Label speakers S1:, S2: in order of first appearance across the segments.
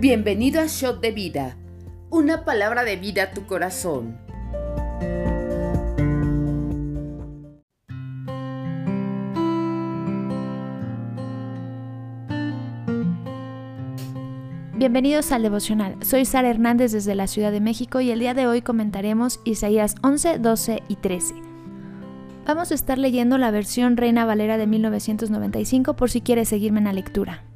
S1: Bienvenido a Shot de Vida, una palabra de vida a tu corazón.
S2: Bienvenidos al devocional. Soy Sara Hernández desde la Ciudad de México y el día de hoy comentaremos Isaías 11, 12 y 13. Vamos a estar leyendo la versión Reina Valera de 1995 por si quieres seguirme en la lectura.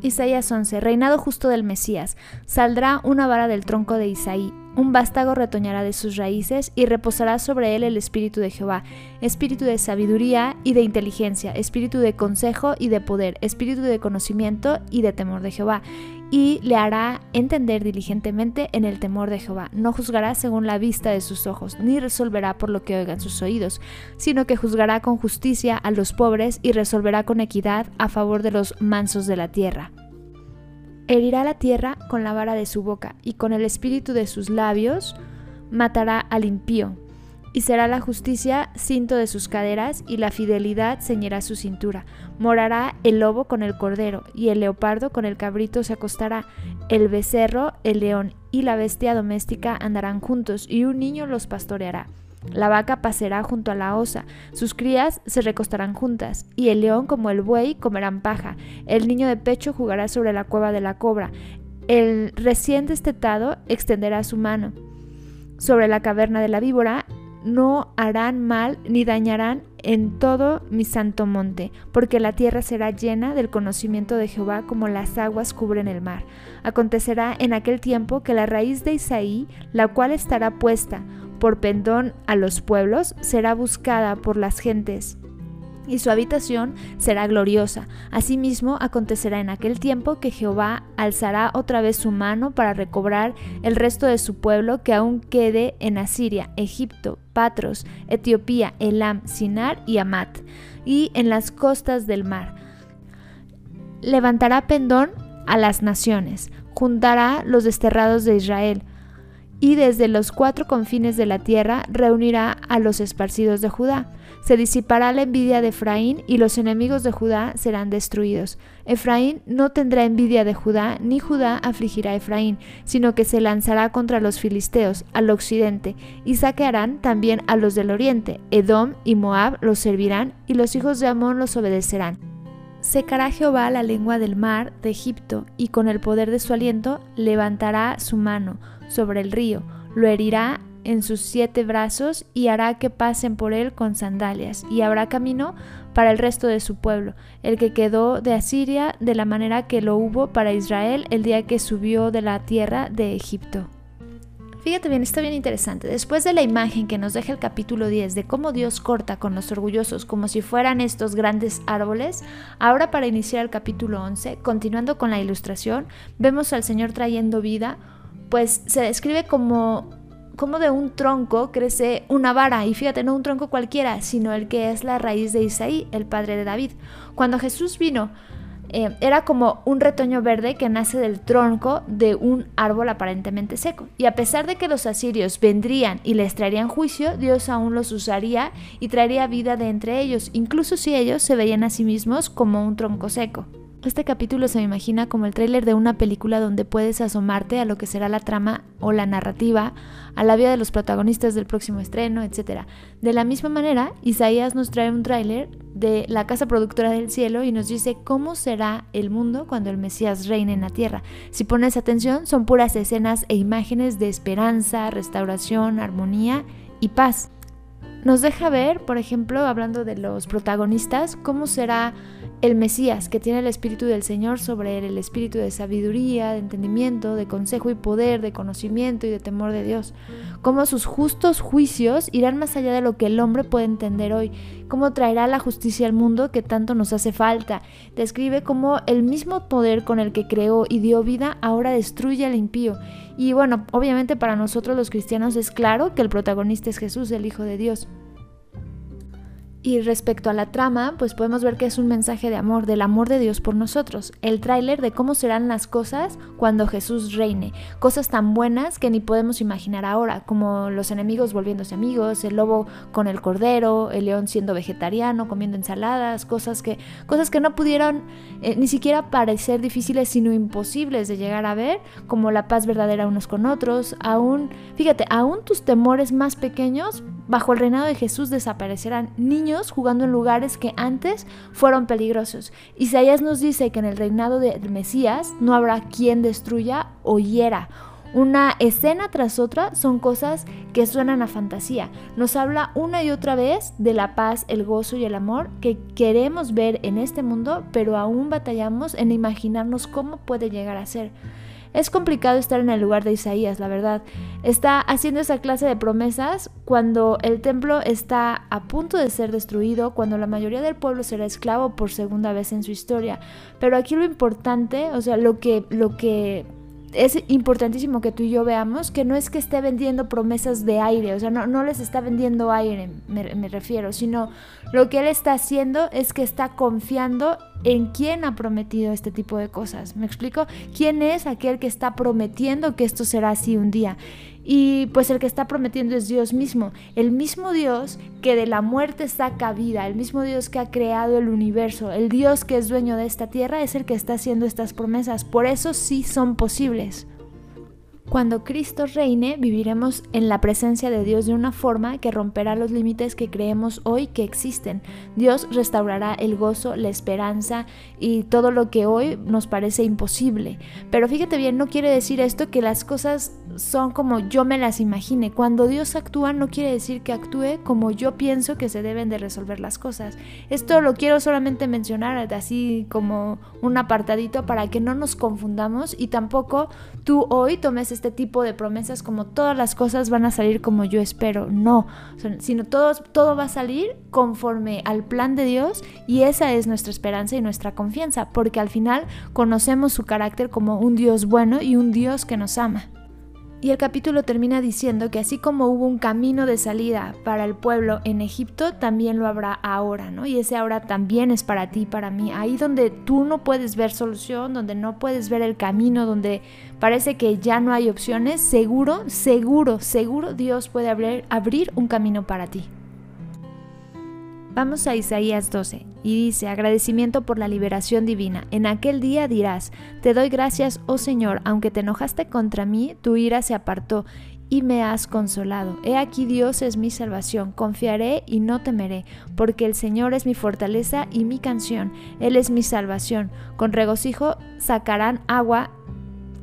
S2: Isaías 11. Reinado justo del Mesías. Saldrá una vara del tronco de Isaí. Un vástago retoñará de sus raíces y reposará sobre él el espíritu de Jehová, espíritu de sabiduría y de inteligencia, espíritu de consejo y de poder, espíritu de conocimiento y de temor de Jehová. Y le hará entender diligentemente en el temor de Jehová. No juzgará según la vista de sus ojos, ni resolverá por lo que oigan sus oídos, sino que juzgará con justicia a los pobres y resolverá con equidad a favor de los mansos de la tierra. Herirá la tierra con la vara de su boca, y con el espíritu de sus labios matará al impío. Y será la justicia cinto de sus caderas, y la fidelidad ceñirá su cintura. Morará el lobo con el cordero, y el leopardo con el cabrito se acostará. El becerro, el león y la bestia doméstica andarán juntos, y un niño los pastoreará. La vaca pasará junto a la osa, sus crías se recostarán juntas, y el león como el buey comerán paja, el niño de pecho jugará sobre la cueva de la cobra, el recién destetado extenderá su mano. Sobre la caverna de la víbora no harán mal ni dañarán en todo mi santo monte, porque la tierra será llena del conocimiento de Jehová como las aguas cubren el mar. Acontecerá en aquel tiempo que la raíz de Isaí, la cual estará puesta, por pendón a los pueblos, será buscada por las gentes y su habitación será gloriosa. Asimismo, acontecerá en aquel tiempo que Jehová alzará otra vez su mano para recobrar el resto de su pueblo que aún quede en Asiria, Egipto, Patros, Etiopía, Elam, Sinar y Amat, y en las costas del mar. Levantará pendón a las naciones, juntará los desterrados de Israel, y desde los cuatro confines de la tierra reunirá a los esparcidos de Judá. Se disipará la envidia de Efraín y los enemigos de Judá serán destruidos. Efraín no tendrá envidia de Judá, ni Judá afligirá a Efraín, sino que se lanzará contra los filisteos, al occidente, y saquearán también a los del oriente. Edom y Moab los servirán, y los hijos de Amón los obedecerán. Secará Jehová la lengua del mar de Egipto, y con el poder de su aliento levantará su mano sobre el río, lo herirá en sus siete brazos y hará que pasen por él con sandalias, y habrá camino para el resto de su pueblo, el que quedó de Asiria de la manera que lo hubo para Israel el día que subió de la tierra de Egipto. Fíjate bien, está bien interesante. Después de la imagen que nos deja el capítulo 10 de cómo Dios corta con los orgullosos como si fueran estos grandes árboles, ahora para iniciar el capítulo 11, continuando con la ilustración, vemos al Señor trayendo vida, pues se describe como como de un tronco crece una vara, y fíjate, no un tronco cualquiera, sino el que es la raíz de Isaí, el padre de David. Cuando Jesús vino, eh, era como un retoño verde que nace del tronco de un árbol aparentemente seco. Y a pesar de que los asirios vendrían y les traerían juicio, Dios aún los usaría y traería vida de entre ellos, incluso si ellos se veían a sí mismos como un tronco seco. Este capítulo se me imagina como el tráiler de una película donde puedes asomarte a lo que será la trama o la narrativa, a la vida de los protagonistas del próximo estreno, etc. De la misma manera, Isaías nos trae un tráiler de la casa productora del cielo y nos dice cómo será el mundo cuando el Mesías reine en la tierra. Si pones atención, son puras escenas e imágenes de esperanza, restauración, armonía y paz. Nos deja ver, por ejemplo, hablando de los protagonistas, cómo será el Mesías, que tiene el Espíritu del Señor sobre él, el Espíritu de sabiduría, de entendimiento, de consejo y poder, de conocimiento y de temor de Dios. Cómo sus justos juicios irán más allá de lo que el hombre puede entender hoy. Cómo traerá la justicia al mundo que tanto nos hace falta. Describe cómo el mismo poder con el que creó y dio vida ahora destruye al impío. Y bueno, obviamente para nosotros los cristianos es claro que el protagonista es Jesús, el Hijo de Dios. Y respecto a la trama, pues podemos ver que es un mensaje de amor, del amor de Dios por nosotros. El tráiler de cómo serán las cosas cuando Jesús reine. Cosas tan buenas que ni podemos imaginar ahora, como los enemigos volviéndose amigos, el lobo con el cordero, el león siendo vegetariano, comiendo ensaladas, cosas que, cosas que no pudieron eh, ni siquiera parecer difíciles, sino imposibles de llegar a ver, como la paz verdadera unos con otros, aún, fíjate, aún tus temores más pequeños, bajo el reinado de Jesús desaparecerán niños jugando en lugares que antes fueron peligrosos. Isaías nos dice que en el reinado del Mesías no habrá quien destruya o hiera una escena tras otra son cosas que suenan a fantasía. Nos habla una y otra vez de la paz, el gozo y el amor que queremos ver en este mundo, pero aún batallamos en imaginarnos cómo puede llegar a ser. Es complicado estar en el lugar de Isaías, la verdad. Está haciendo esa clase de promesas cuando el templo está a punto de ser destruido, cuando la mayoría del pueblo será esclavo por segunda vez en su historia. Pero aquí lo importante, o sea, lo que, lo que es importantísimo que tú y yo veamos que no es que esté vendiendo promesas de aire, o sea, no, no les está vendiendo aire, me, me, refiero, sino lo que él está haciendo es que está confiando en quién ha prometido este tipo de cosas. ¿Me explico? ¿Quién es aquel que está prometiendo que esto será así un día? Y pues el que está prometiendo es Dios mismo, el mismo Dios que de la muerte saca vida, el mismo Dios que ha creado el universo, el Dios que es dueño de esta tierra es el que está haciendo estas promesas. Por eso sí son posibles. Cuando Cristo reine, viviremos en la presencia de Dios de una forma que romperá los límites que creemos hoy que existen. Dios restaurará el gozo, la esperanza y todo lo que hoy nos parece imposible. Pero fíjate bien, no quiere decir esto que las cosas son como yo me las imagine. Cuando Dios actúa no quiere decir que actúe como yo pienso que se deben de resolver las cosas. Esto lo quiero solamente mencionar así como un apartadito para que no nos confundamos y tampoco tú hoy tomes este tipo de promesas como todas las cosas van a salir como yo espero. No, sino todo, todo va a salir conforme al plan de Dios y esa es nuestra esperanza y nuestra confianza, porque al final conocemos su carácter como un Dios bueno y un Dios que nos ama. Y el capítulo termina diciendo que así como hubo un camino de salida para el pueblo en Egipto, también lo habrá ahora, ¿no? Y ese ahora también es para ti, para mí. Ahí donde tú no puedes ver solución, donde no puedes ver el camino, donde parece que ya no hay opciones, seguro, seguro, seguro Dios puede abrir, abrir un camino para ti. Vamos a Isaías 12 y dice, agradecimiento por la liberación divina. En aquel día dirás, te doy gracias, oh Señor, aunque te enojaste contra mí, tu ira se apartó y me has consolado. He aquí Dios es mi salvación, confiaré y no temeré, porque el Señor es mi fortaleza y mi canción, Él es mi salvación. Con regocijo sacarán agua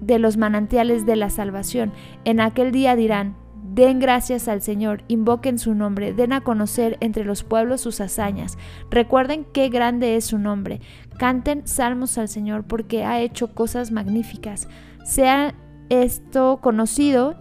S2: de los manantiales de la salvación. En aquel día dirán, Den gracias al Señor, invoquen su nombre, den a conocer entre los pueblos sus hazañas. Recuerden qué grande es su nombre. Canten salmos al Señor porque ha hecho cosas magníficas. Sea esto conocido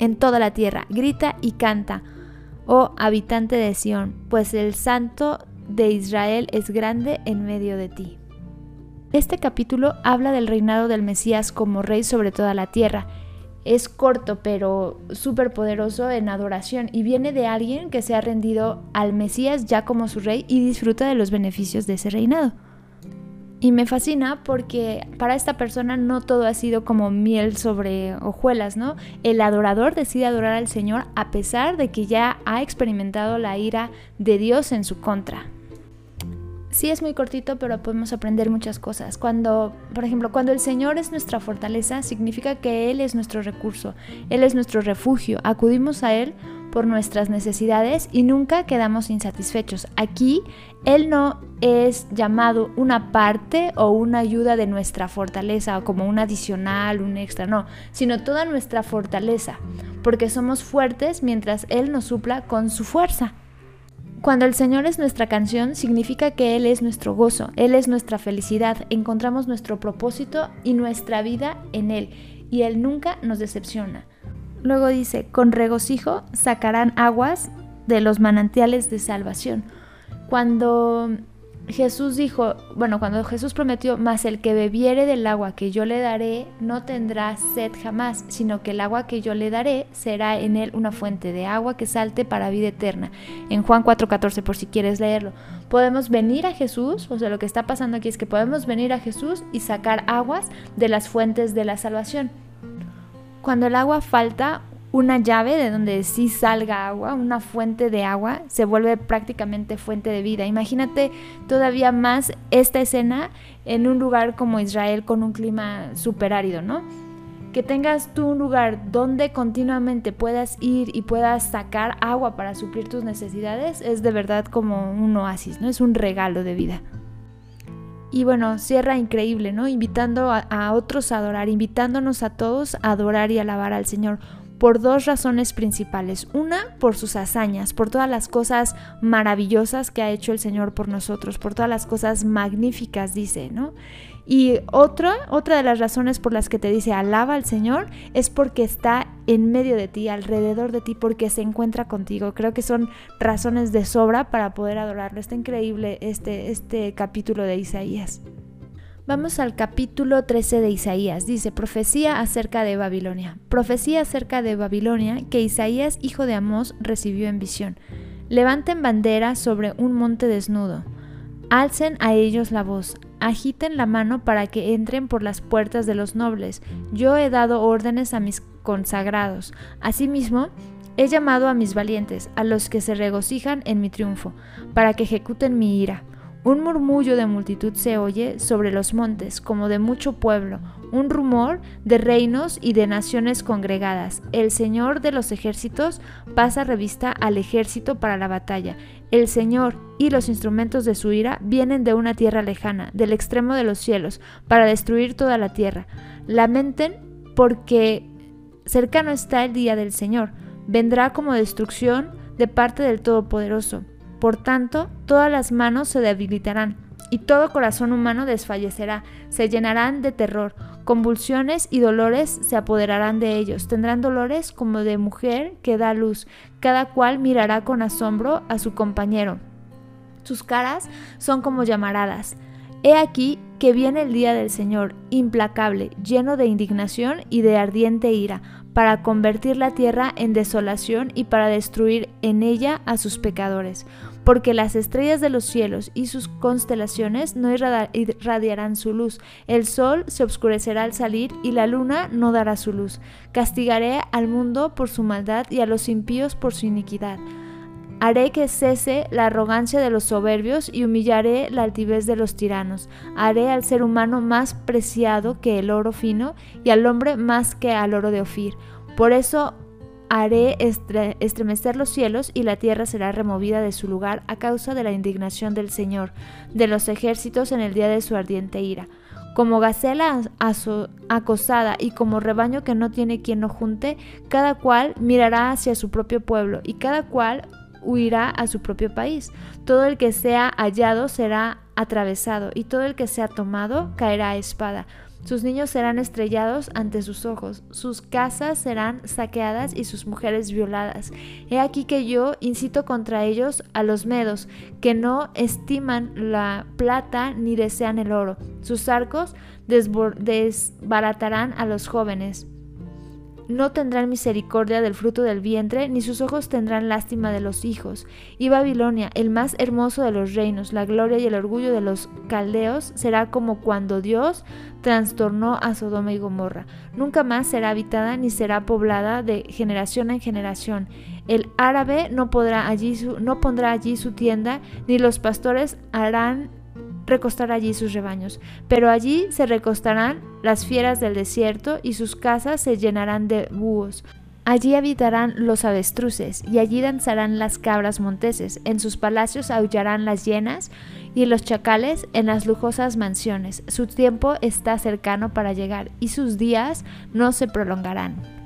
S2: en toda la tierra. Grita y canta, oh habitante de Sión, pues el Santo de Israel es grande en medio de ti. Este capítulo habla del reinado del Mesías como rey sobre toda la tierra es corto pero súper poderoso en adoración y viene de alguien que se ha rendido al Mesías ya como su rey y disfruta de los beneficios de ese reinado. Y me fascina porque para esta persona no todo ha sido como miel sobre hojuelas, ¿no? El adorador decide adorar al Señor a pesar de que ya ha experimentado la ira de Dios en su contra sí es muy cortito, pero podemos aprender muchas cosas. Cuando, por ejemplo, cuando el Señor es nuestra fortaleza, significa que Él es nuestro recurso, Él es nuestro refugio. Acudimos a Él por nuestras necesidades y nunca quedamos insatisfechos. Aquí Él no es llamado una parte o una ayuda de nuestra fortaleza o como un adicional, un extra, no, sino toda nuestra fortaleza, porque somos fuertes mientras Él nos supla con su fuerza. Cuando el Señor es nuestra canción, significa que Él es nuestro gozo, Él es nuestra felicidad, encontramos nuestro propósito y nuestra vida en Él, y Él nunca nos decepciona. Luego dice, con regocijo sacarán aguas de los manantiales de salvación. Cuando Jesús dijo, bueno, cuando Jesús prometió, más el que bebiere del agua que yo le daré no tendrá sed jamás, sino que el agua que yo le daré será en él una fuente de agua que salte para vida eterna. En Juan 4:14 por si quieres leerlo. Podemos venir a Jesús, o sea, lo que está pasando aquí es que podemos venir a Jesús y sacar aguas de las fuentes de la salvación. Cuando el agua falta, una llave de donde sí salga agua, una fuente de agua, se vuelve prácticamente fuente de vida. Imagínate todavía más esta escena en un lugar como Israel con un clima súper árido, ¿no? Que tengas tú un lugar donde continuamente puedas ir y puedas sacar agua para suplir tus necesidades es de verdad como un oasis, ¿no? Es un regalo de vida. Y bueno, cierra increíble, ¿no? Invitando a, a, otros a adorar, invitándonos a todos a adorar y alabar al Señor por dos razones principales. Una, por sus hazañas, por todas las cosas maravillosas que ha hecho el Señor por nosotros, por todas las cosas magníficas, dice, ¿no? Y otra, otra de las razones por las que te dice alaba al Señor es porque está en medio de ti, alrededor de ti, porque se encuentra contigo. Creo que son razones de sobra para poder adorarlo. Está increíble este, este capítulo de Isaías. Vamos al capítulo 13 de Isaías. Dice, profecía acerca de Babilonia. Profecía acerca de Babilonia que Isaías, hijo de Amós, recibió en visión. Levanten bandera sobre un monte desnudo. Alcen a ellos la voz. Agiten la mano para que entren por las puertas de los nobles. Yo he dado órdenes a mis consagrados. Asimismo, he llamado a mis valientes, a los que se regocijan en mi triunfo, para que ejecuten mi ira. Un murmullo de multitud se oye sobre los montes, como de mucho pueblo, un rumor de reinos y de naciones congregadas. El Señor de los ejércitos pasa revista al ejército para la batalla. El Señor y los instrumentos de su ira vienen de una tierra lejana, del extremo de los cielos, para destruir toda la tierra. Lamenten porque cercano está el día del Señor. Vendrá como destrucción de parte del Todopoderoso. Por tanto, todas las manos se debilitarán y todo corazón humano desfallecerá, se llenarán de terror, convulsiones y dolores se apoderarán de ellos, tendrán dolores como de mujer que da luz, cada cual mirará con asombro a su compañero. Sus caras son como llamaradas. He aquí que viene el día del Señor, implacable, lleno de indignación y de ardiente ira, para convertir la tierra en desolación y para destruir en ella a sus pecadores porque las estrellas de los cielos y sus constelaciones no irradiarán su luz, el sol se obscurecerá al salir y la luna no dará su luz. Castigaré al mundo por su maldad y a los impíos por su iniquidad. Haré que cese la arrogancia de los soberbios y humillaré la altivez de los tiranos. Haré al ser humano más preciado que el oro fino y al hombre más que al oro de Ofir. Por eso haré estremecer los cielos y la tierra será removida de su lugar a causa de la indignación del Señor, de los ejércitos en el día de su ardiente ira. Como gacela acosada y como rebaño que no tiene quien lo junte, cada cual mirará hacia su propio pueblo y cada cual huirá a su propio país. Todo el que sea hallado será atravesado y todo el que sea tomado caerá a espada. Sus niños serán estrellados ante sus ojos, sus casas serán saqueadas y sus mujeres violadas. He aquí que yo incito contra ellos a los medos, que no estiman la plata ni desean el oro. Sus arcos desbaratarán a los jóvenes no tendrán misericordia del fruto del vientre, ni sus ojos tendrán lástima de los hijos. Y Babilonia, el más hermoso de los reinos, la gloria y el orgullo de los caldeos, será como cuando Dios trastornó a Sodoma y Gomorra. Nunca más será habitada ni será poblada de generación en generación. El árabe no, podrá allí no pondrá allí su tienda, ni los pastores harán recostar allí sus rebaños, pero allí se recostarán las fieras del desierto y sus casas se llenarán de búhos. Allí habitarán los avestruces y allí danzarán las cabras monteses, en sus palacios aullarán las hienas y los chacales en las lujosas mansiones. Su tiempo está cercano para llegar y sus días no se prolongarán.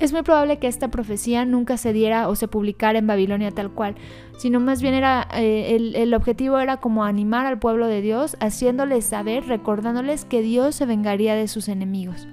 S2: Es muy probable que esta profecía nunca se diera o se publicara en Babilonia tal cual, sino más bien era eh, el, el, objetivo era como animar al pueblo de Dios, haciéndoles saber, recordándoles que Dios se vengaría de sus enemigos.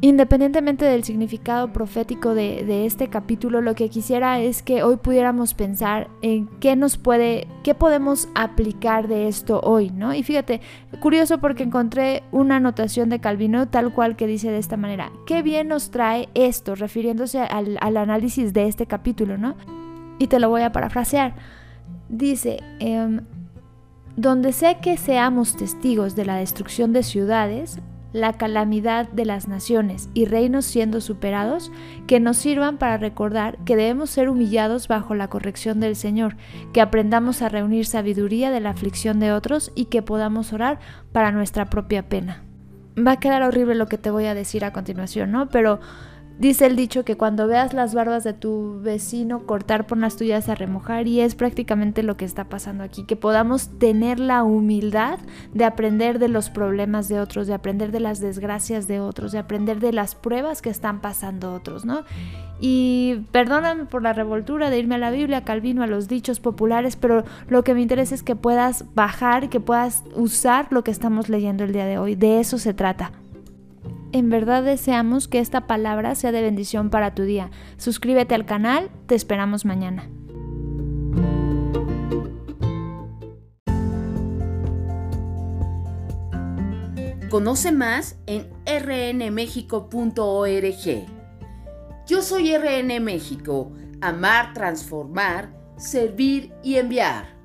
S2: Independientemente del significado profético de, este capítulo, lo que quisiera es que hoy pudiéramos pensar en qué nos puede, qué podemos aplicar de esto hoy, ¿no? Y fíjate, curioso porque encontré una anotación de Calvino tal cual que dice de esta manera, qué bien nos trae esto, refiriéndose al, análisis de este capítulo, ¿no? Y te lo voy a parafrasear. Dice, em, donde sé que seamos testigos de la destrucción de ciudades, la calamidad de las naciones y reinos siendo superados, que nos sirvan para recordar que debemos ser humillados bajo la corrección del Señor, que aprendamos a reunir sabiduría de la aflicción de otros y que podamos orar para nuestra propia pena. Va a quedar horrible lo que te voy a decir a continuación, ¿no? Pero Dice el dicho que cuando veas las barbas de tu vecino cortar por las tuyas a remojar y es prácticamente lo que está pasando aquí, que podamos tener la humildad de aprender de los problemas de otros, de aprender de las desgracias de otros, de aprender de las pruebas que están pasando otros, ¿no? Y perdóname por la revoltura de irme a la Biblia, Calvino, a los dichos populares, pero lo que me interesa es que puedas bajar, que puedas usar lo que estamos leyendo el día de hoy. De eso se trata. En verdad deseamos que esta palabra sea de bendición para tu día. Suscríbete al canal, te esperamos mañana.
S1: Conoce más en rnmexico.org. Yo soy RN México, amar, transformar, servir y enviar.